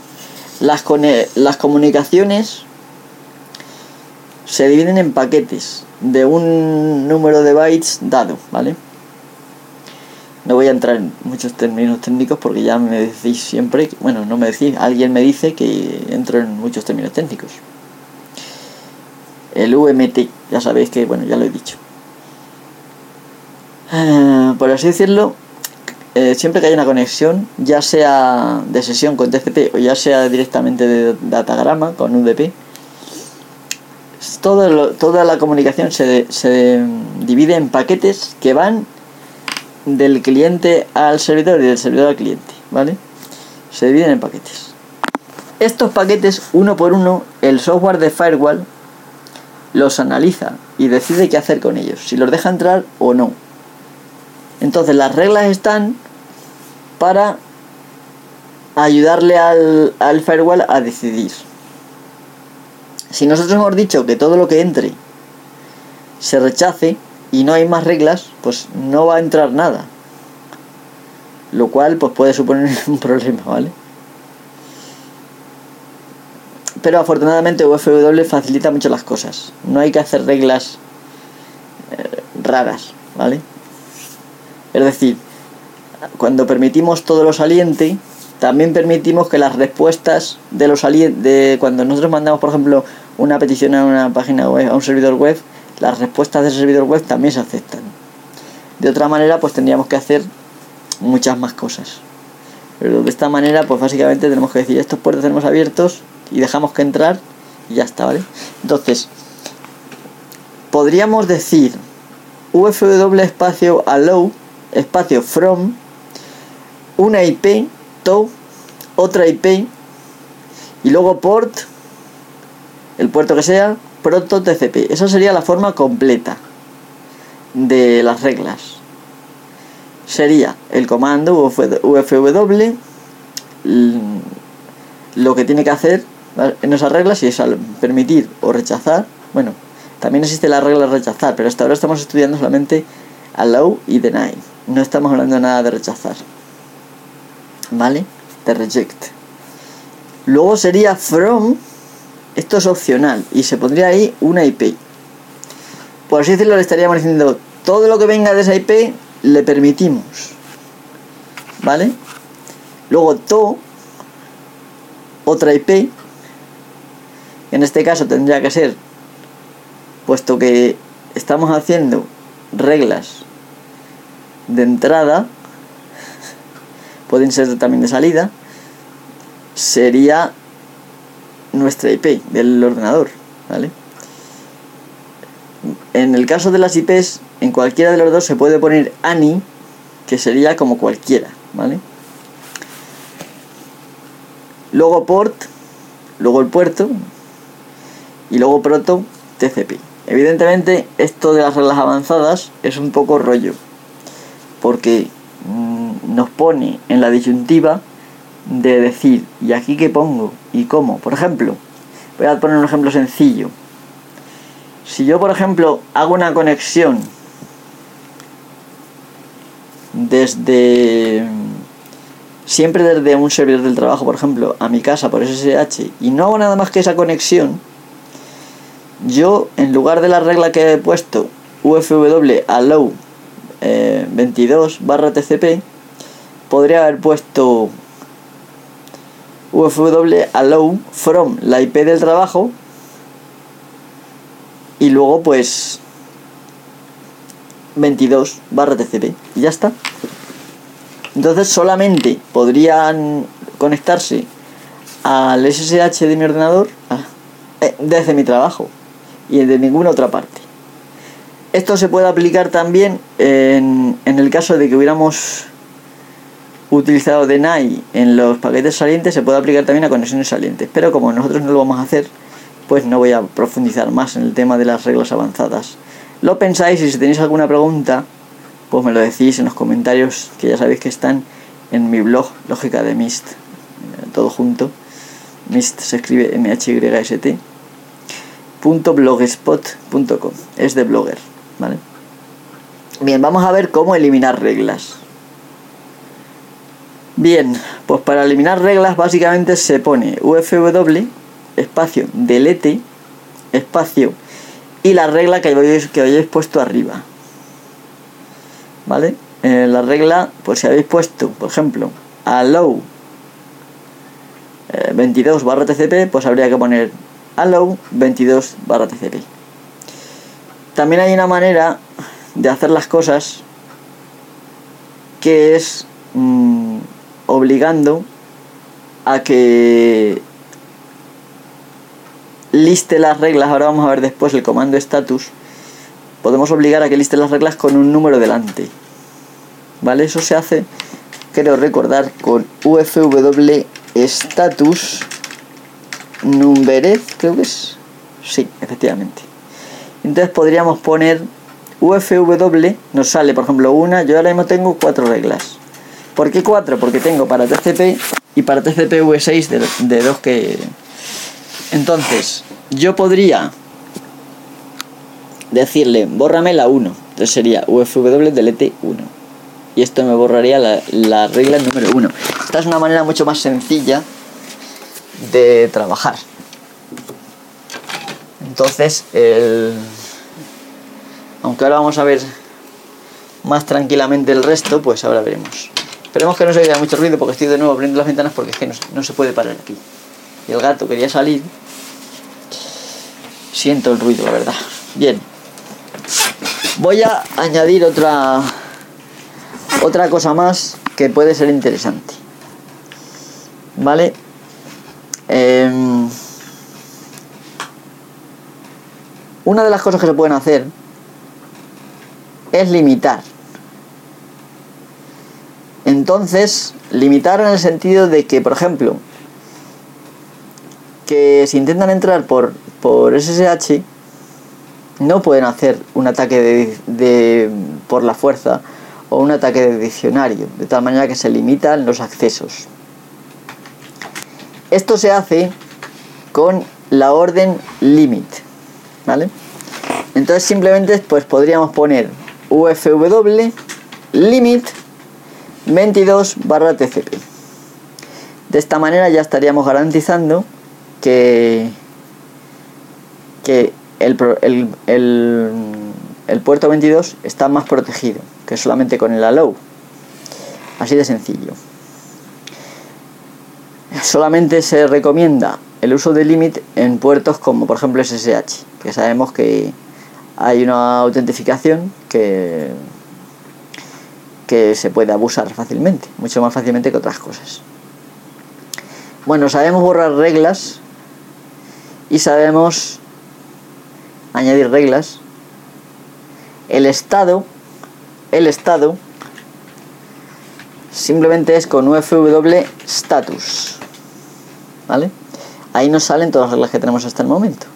las, las comunicaciones se dividen en paquetes de un número de bytes dado, ¿vale? No voy a entrar en muchos términos técnicos porque ya me decís siempre, bueno, no me decís, alguien me dice que entro en muchos términos técnicos. El UMT, ya sabéis que, bueno, ya lo he dicho. Ah, por así decirlo, eh, siempre que haya una conexión, ya sea de sesión con TCP o ya sea directamente de datagrama con UDP, todo toda la comunicación se, se divide en paquetes que van del cliente al servidor y del servidor al cliente, ¿vale? Se dividen en paquetes. Estos paquetes, uno por uno, el software de firewall los analiza y decide qué hacer con ellos, si los deja entrar o no. Entonces las reglas están para ayudarle al, al firewall a decidir. Si nosotros hemos dicho que todo lo que entre se rechace y no hay más reglas, pues no va a entrar nada. Lo cual pues puede suponer un problema, ¿vale? pero afortunadamente UFW facilita mucho las cosas. No hay que hacer reglas eh, raras, ¿vale? Es decir, cuando permitimos todo lo saliente, también permitimos que las respuestas de los salientes, cuando nosotros mandamos, por ejemplo, una petición a una página web, a un servidor web, las respuestas de ese servidor web también se aceptan. De otra manera, pues tendríamos que hacer muchas más cosas. Pero de esta manera, pues básicamente tenemos que decir, estos puertos tenemos abiertos, y dejamos que entrar y ya está, ¿vale? Entonces, podríamos decir ufw espacio allow espacio from una IP to otra IP y luego port el puerto que sea proto TCP esa sería la forma completa de las reglas sería el comando ufw lo que tiene que hacer en esas reglas y es permitir o rechazar. Bueno, también existe la regla rechazar, pero hasta ahora estamos estudiando solamente allow y deny. No estamos hablando nada de rechazar. ¿Vale? De reject. Luego sería from. Esto es opcional y se pondría ahí una IP. Por así decirlo, le estaríamos diciendo todo lo que venga de esa IP le permitimos. ¿Vale? Luego to, otra IP, en este caso tendría que ser, puesto que estamos haciendo reglas de entrada, pueden ser también de salida, sería nuestra IP del ordenador, ¿vale? En el caso de las IPs, en cualquiera de los dos se puede poner ANI, que sería como cualquiera, ¿vale? Luego port, luego el puerto, y luego proto TCP. Evidentemente esto de las reglas avanzadas es un poco rollo porque mm, nos pone en la disyuntiva de decir y aquí qué pongo y cómo. Por ejemplo, voy a poner un ejemplo sencillo. Si yo por ejemplo hago una conexión desde siempre desde un servidor del trabajo, por ejemplo, a mi casa por SSH y no hago nada más que esa conexión, yo en lugar de la regla que he puesto ufw allow 22 eh, barra tcp podría haber puesto ufw allow from la ip del trabajo y luego pues 22 barra tcp y ya está entonces solamente podrían conectarse al SSH de mi ordenador ah, eh, desde mi trabajo y de ninguna otra parte. Esto se puede aplicar también en, en el caso de que hubiéramos utilizado deny en los paquetes salientes, se puede aplicar también a conexiones salientes. Pero como nosotros no lo vamos a hacer, pues no voy a profundizar más en el tema de las reglas avanzadas. Lo pensáis y si tenéis alguna pregunta, pues me lo decís en los comentarios que ya sabéis que están en mi blog Lógica de Mist, todo junto. Mist se escribe m h y s t .blogspot.com es de blogger, ¿vale? Bien, vamos a ver cómo eliminar reglas. Bien, pues para eliminar reglas básicamente se pone ufw espacio delete espacio y la regla que habéis, que habéis puesto arriba. ¿Vale? Eh, la regla, pues si habéis puesto, por ejemplo, allow 22 eh, barra tcp, pues habría que poner allow 22 barra tcp. También hay una manera de hacer las cosas que es mm, obligando a que liste las reglas, ahora vamos a ver después el comando status, podemos obligar a que liste las reglas con un número delante. ¿Vale? Eso se hace, creo recordar, con ufw status numbered, creo que es. Sí, efectivamente. Entonces podríamos poner ufw, nos sale por ejemplo una, yo ahora mismo tengo cuatro reglas. ¿Por qué cuatro? Porque tengo para TCP y para TCP V6 de, de dos que, entonces, yo podría decirle, bórrame la 1. Entonces sería ufw delete 1. Y esto me borraría la, regla número 1. Esta es una manera mucho más sencilla de trabajar. Entonces, el... aunque ahora vamos a ver más tranquilamente el resto, pues ahora veremos. Esperemos que no se oiga mucho ruido porque estoy de nuevo abriendo las ventanas porque es que no se puede parar aquí. Y el gato quería salir Siento el ruido, la verdad. Bien. Voy a añadir otra otra cosa más que puede ser interesante. ¿Vale? Em, una de las cosas que se pueden hacer es limitar. Entonces, limitar en el sentido de que, por ejemplo, que si intentan entrar por por SSH no pueden hacer un ataque de, por la fuerza o un ataque de diccionario, de tal manera que se limitan los accesos. Esto se hace con la orden limit, ¿vale? Entonces simplemente pues podríamos poner ufw limit 22 barra tcp. De esta manera ya estaríamos garantizando que que el, puerto 22 está más protegido que solamente con el allow. Así de sencillo. Solamente se recomienda el uso de limit en puertos como por ejemplo SSH, que sabemos que hay una autentificación que, que se puede abusar fácilmente, mucho más fácilmente que otras cosas. Bueno, sabemos borrar reglas y sabemos añadir reglas. El estado, el estado, simplemente es con ufw status. ¿Vale? Ahí nos salen todas las reglas que tenemos hasta el momento.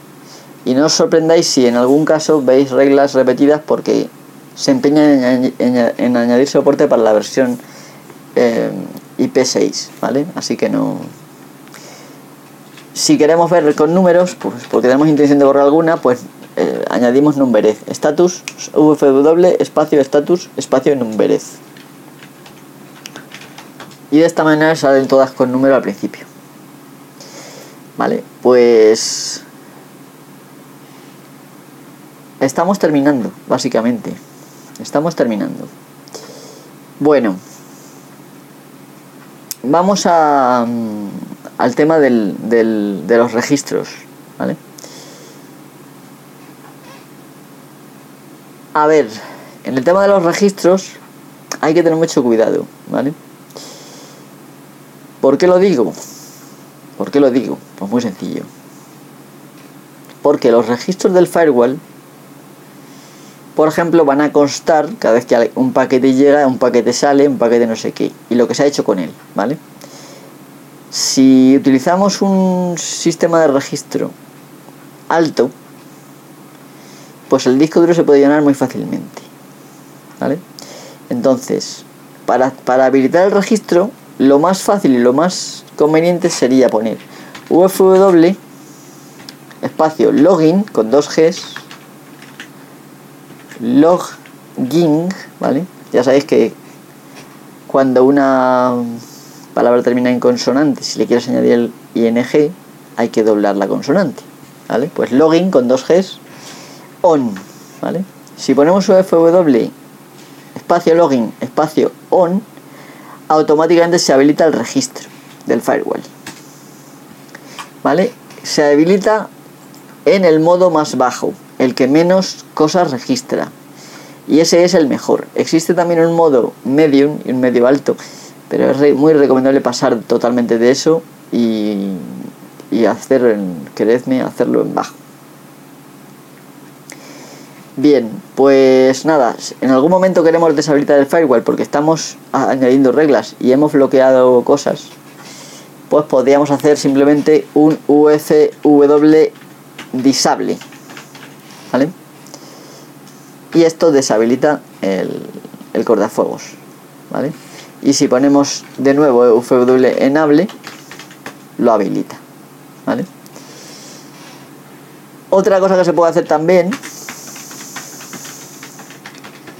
Y no os sorprendáis si en algún caso veis reglas repetidas porque se empeñan en, añadir soporte para la versión eh, IP6, ¿vale? Así que no, si queremos ver con números, pues porque tenemos intención de borrar alguna, pues eh, añadimos numberez. Status, ufw, espacio status, espacio numberez. Y de esta manera salen todas con número al principio. Vale, pues... Estamos terminando, básicamente. Estamos terminando. Bueno. Vamos a, mm, al tema del, del, de los registros. ¿Vale? A ver, en el tema de los registros hay que tener mucho cuidado, ¿vale? ¿Por qué lo digo? ¿Por qué lo digo? Pues muy sencillo. Porque los registros del firewall por ejemplo, van a constar cada vez que un paquete llega, un paquete sale, un paquete no sé qué, y lo que se ha hecho con él, ¿vale? Si utilizamos un sistema de registro alto, pues el disco duro se puede llenar muy fácilmente, ¿vale? Entonces, para, para habilitar el registro, lo más fácil y lo más conveniente sería poner ufw espacio login con dos Gs login, ¿vale? Ya sabéis que cuando una palabra termina en consonante, si le quieres añadir el ing, hay que doblar la consonante, ¿vale? Pues login con dos Gs, on, ¿vale? Si ponemos ufw espacio login, espacio on, automáticamente se habilita el registro del firewall. ¿Vale? Se habilita en el modo más bajo, el que menos cosas registra. Y ese es el mejor. Existe también un modo medium y un medio alto, pero es muy recomendable pasar totalmente de eso y, y hacer, queredme, hacerlo en bajo. Bien, pues nada, en algún momento queremos deshabilitar el firewall porque estamos añadiendo reglas y hemos bloqueado cosas, pues podríamos hacer simplemente un UFW disable Y esto deshabilita el, el cortafuegos, ¿vale? Y si ponemos de nuevo UFW enable, lo habilita, ¿vale? Otra cosa que se puede hacer también,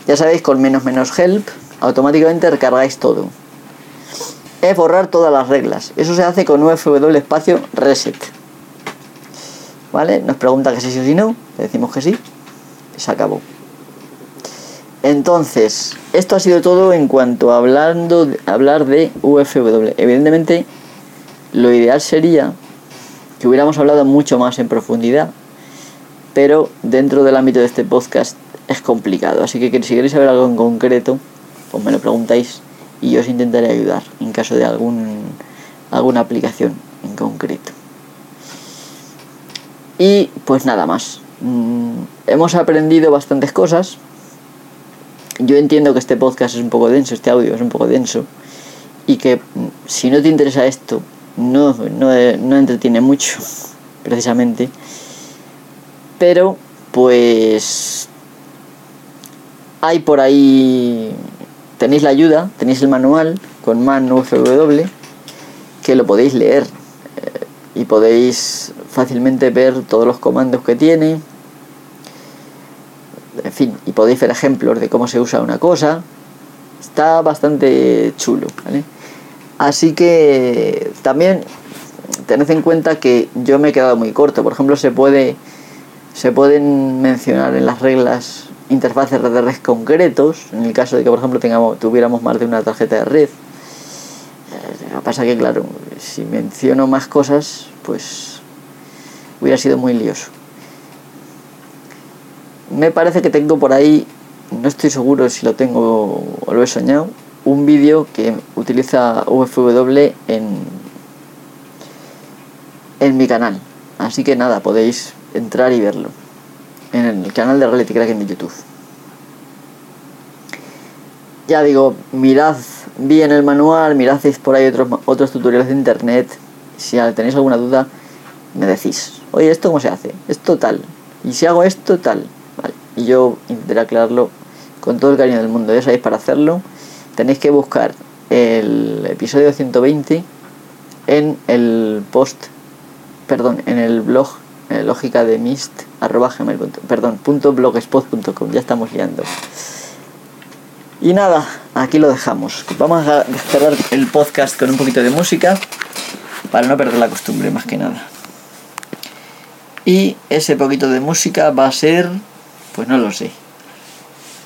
ya sabéis, con menos menos help, automáticamente recargáis todo. Es borrar todas las reglas. Eso se hace con UFW espacio reset. ¿Vale? Nos pregunta que si sí o si no, le decimos que sí, se acabó. Entonces, esto ha sido todo en cuanto a hablando, hablar de UFW. Evidentemente, lo ideal sería que hubiéramos hablado mucho más en profundidad, pero dentro del ámbito de este podcast es complicado. Así que si queréis saber algo en concreto, pues me lo preguntáis y yo os intentaré ayudar en caso de algún, alguna aplicación en concreto. Y pues nada más. Mm, hemos aprendido bastantes cosas. Yo entiendo que este podcast es un poco denso, este audio es un poco denso. Y que mm, si no te interesa esto, no, no, no entretiene mucho, precisamente. Pero, pues... Hay por ahí... Tenéis la ayuda, tenéis el manual con man UFW, que lo podéis leer eh, y podéis fácilmente ver todos los comandos que tiene. En fin, y podéis ver ejemplos de cómo se usa una cosa. Está bastante chulo, Así que también tened en cuenta que yo me he quedado muy corto. Por ejemplo, se puede se pueden mencionar en las reglas interfaces de red concretos, en el caso de que por ejemplo tengamos, tuviéramos más de una tarjeta de red. Eh, lo que pasa que claro, si menciono más cosas, pues hubiera sido muy lioso. Me parece que tengo por ahí, no estoy seguro si lo tengo o lo he soñado, un vídeo que utiliza UFW en, en mi canal. Así que nada, podéis entrar y verlo en el canal de Reality Kraken de YouTube. Ya digo, mirad bien el manual, mirad por ahí otros, otros tutoriales de internet. Si tenéis alguna duda, me decís, oye, ¿esto cómo se hace? Esto tal. Y si hago esto, tal. Vale. Y yo intentaré aclararlo con todo el cariño del mundo. Ya sabéis, para hacerlo tenéis que buscar el episodio 120 en el post, perdón, en el blog eh, lógica de mist arroba gmail, perdón, punto blogspot.com. Ya estamos liando. Y nada, aquí lo dejamos. Vamos a cerrar el podcast con un poquito de música para no perder la costumbre, más que nada. Y ese poquito de música va a ser, pues no lo sé.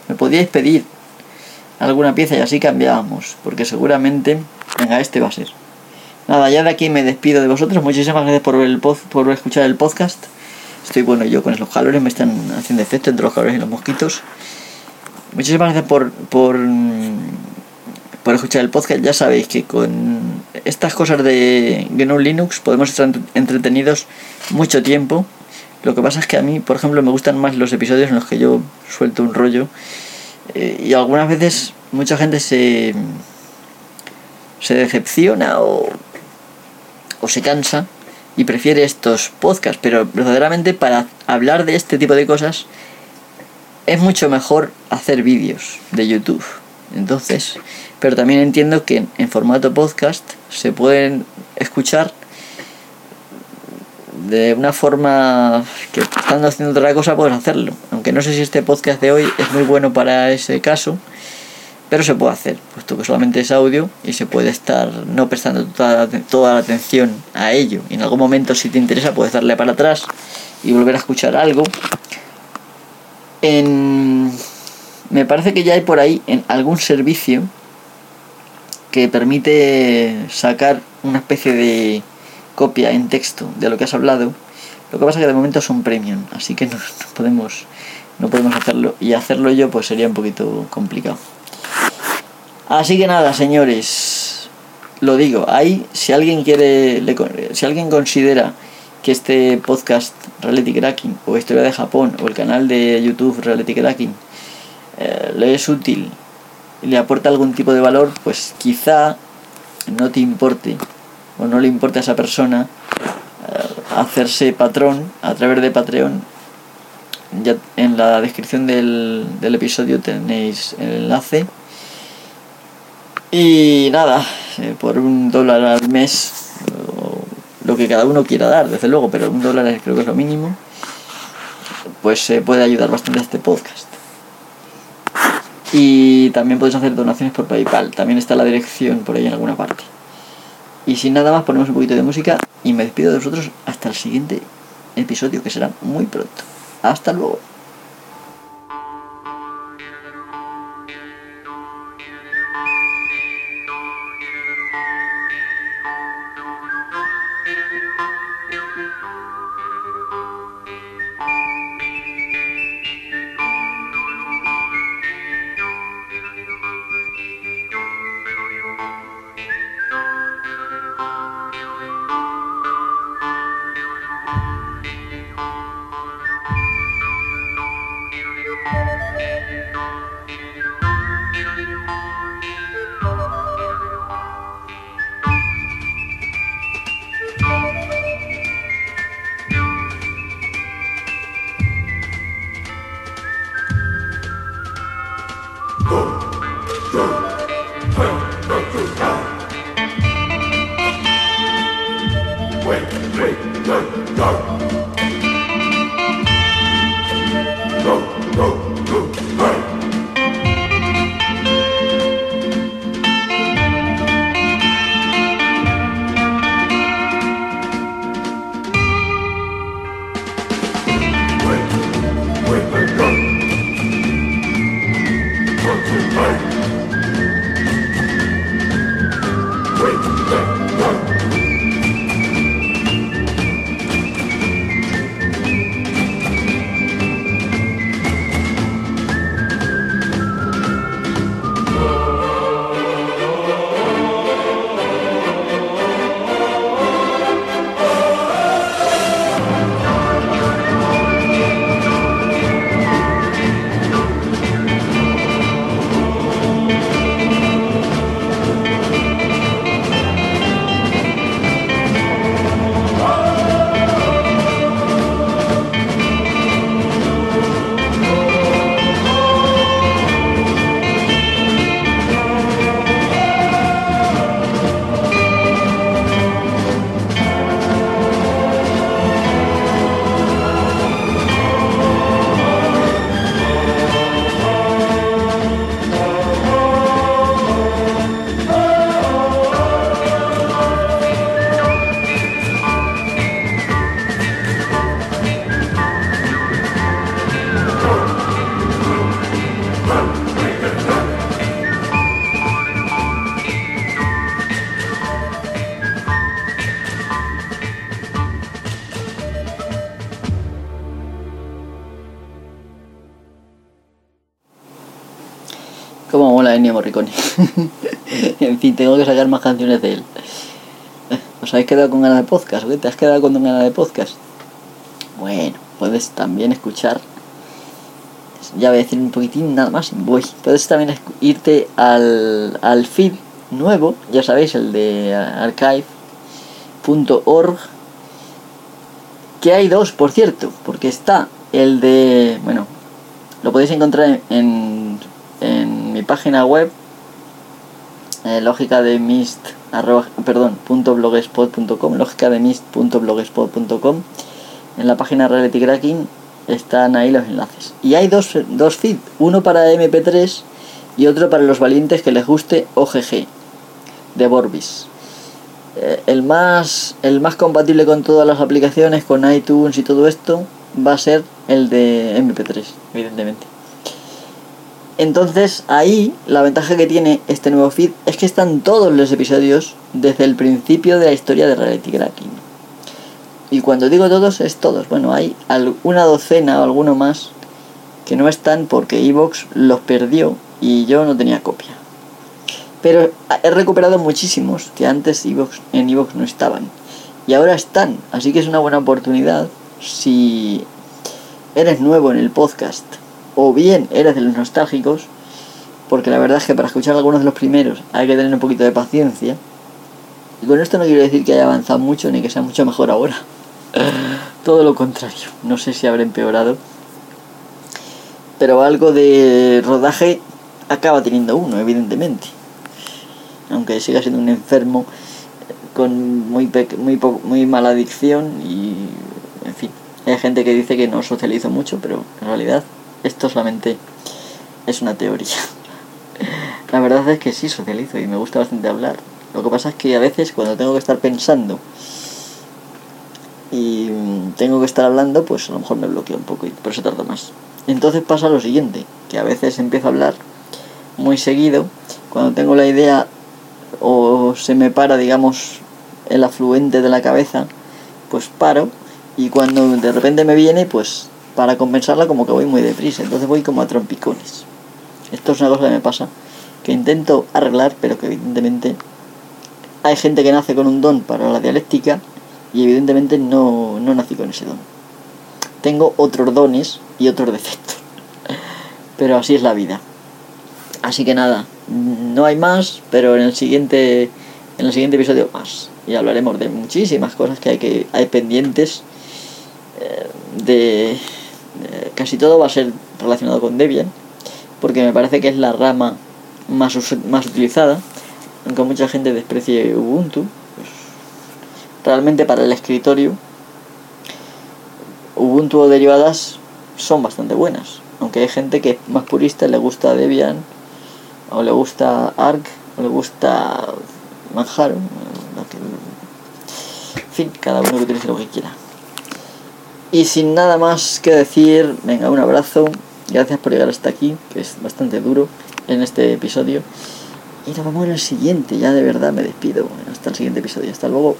Me podíais pedir alguna pieza y así cambiábamos, porque seguramente, venga, este va a ser. Nada, ya de aquí me despido de vosotros. Muchísimas gracias por, el por escuchar el podcast. Estoy bueno yo con los calores, me están haciendo efecto entre los calores y los mosquitos. Muchísimas gracias por, por, por escuchar el podcast. Ya sabéis que con estas cosas de GNU Linux podemos estar entretenidos mucho tiempo Lo que pasa es que a mí, por ejemplo, me gustan más los episodios en los que yo suelto un rollo. eh, y algunas veces mucha gente se, se decepciona o, o se cansa y prefiere estos podcasts. Pero verdaderamente para hablar de este tipo de cosas es mucho mejor hacer vídeos de YouTube. Entonces, pero también entiendo que en, formato podcast se pueden escuchar de una forma que estando haciendo otra cosa puedes hacerlo. Aunque no sé si este podcast de hoy es muy bueno para ese caso, pero se puede hacer, puesto que solamente es audio y se puede estar no prestando toda, toda la atención a ello. Y en algún momento si te interesa puedes darle para atrás y volver a escuchar algo. En... Me parece que ya hay por ahí en algún servicio que permite sacar una especie de copia en texto de lo que has hablado. Lo que pasa es que de momento son premium, así que no, podemos no podemos hacerlo y hacerlo yo pues sería un poquito complicado. Así que nada, señores, lo digo, ahí si alguien quiere le, si alguien considera que este podcast Reality Cracking o Historia de Japón o el canal de YouTube Reality Cracking eh, le es útil y le aporta algún tipo de valor, pues quizá no te importe o no le importe a esa persona eh, hacerse patrón a través de Patreon. Ya en la descripción del, del episodio tenéis el enlace. Y nada, eh, por un dólar al mes, lo que cada uno quiera dar, desde luego, pero un dólar creo que es lo mínimo, pues se puede ayudar bastante a este podcast. Y también podéis hacer donaciones por PayPal, también está la dirección por ahí en alguna parte. Y sin nada más ponemos un poquito de música y me despido de vosotros hasta el siguiente episodio que será muy pronto. Hasta luego. Morricone. en fin, tengo que sacar más canciones de él. ¿Os habéis quedado con ganas de podcast? ¿Te has quedado con ganas de podcast? Bueno. puedes también escuchar ya voy a decir un poquitín nada más voy puedes también irte al, al feed nuevo ya sabéis el de archive.org que hay dos por cierto porque está el de bueno lo podéis encontrar en, en, mi página web eh, lógica de mist perdón punto blogspot.com lógica de mist.blogspot.com en la página Reality Cracking están ahí los enlaces. Y hay dos, dos feeds, uno para MP3 y otro para los valientes que les guste OGG de Borbis. Eh, el, más, el más compatible con todas las aplicaciones, con iTunes y todo esto, va a ser el de MP3, evidentemente. Entonces ahí la ventaja que tiene este nuevo feed es que están todos los episodios desde el principio de la historia de Reality Cracking. Y cuando digo todos, es todos. Bueno, hay una docena o alguno más que no están porque Evox los perdió y yo no tenía copia. Pero he recuperado muchísimos que antes en Evox no estaban. Y ahora están. Así que es una buena oportunidad si eres nuevo en el podcast o bien eres de los nostálgicos. Porque la verdad es que para escuchar algunos de los primeros hay que tener un poquito de paciencia. Y con esto no quiero decir que haya avanzado mucho ni que sea mucho mejor ahora. Todo lo contrario. No sé si habrá empeorado. Pero algo de rodaje acaba teniendo uno, evidentemente. Aunque siga siendo un enfermo con muy, muy, muy mala adicción y, en fin, hay gente que dice que no socializo mucho, pero en realidad esto solamente es una teoría. La verdad es que sí socializo y me gusta bastante hablar. Lo que pasa es que a veces cuando tengo que estar pensando y tengo que estar hablando, pues a lo mejor me bloqueo un poco y por eso tarda más. Entonces pasa lo siguiente, que a veces empiezo a hablar muy seguido, cuando tengo la idea o se me para, digamos, el afluente de la cabeza, pues paro y cuando de repente me viene, pues para compensarla como que voy muy deprisa, entonces voy como a trompicones. Esto es una cosa que me pasa, que intento arreglar, pero que evidentemente hay gente que nace con un don para la dialéctica y evidentemente no, no nací con ese don. Tengo otros dones y otros defectos. Pero así es la vida. Así que nada, no hay más, pero en el siguiente en el siguiente episodio más. Y hablaremos de muchísimas cosas que hay que hay pendientes eh, de, casi todo va a ser relacionado con Debian, porque me parece que es la rama más, más utilizada, aunque mucha gente desprecie Ubuntu, realmente para el escritorio Ubuntu o derivadas son bastante buenas. Aunque hay gente que es más purista, le gusta Debian, o le gusta Arc, o le gusta Manjaro. En fin, cada uno que utilice lo que quiera. Y sin nada más que decir, venga, un abrazo. Gracias por llegar hasta aquí, que es bastante duro en este episodio. Y nos vemos en el siguiente, ya de verdad me despido. Hasta el siguiente episodio. Hasta luego.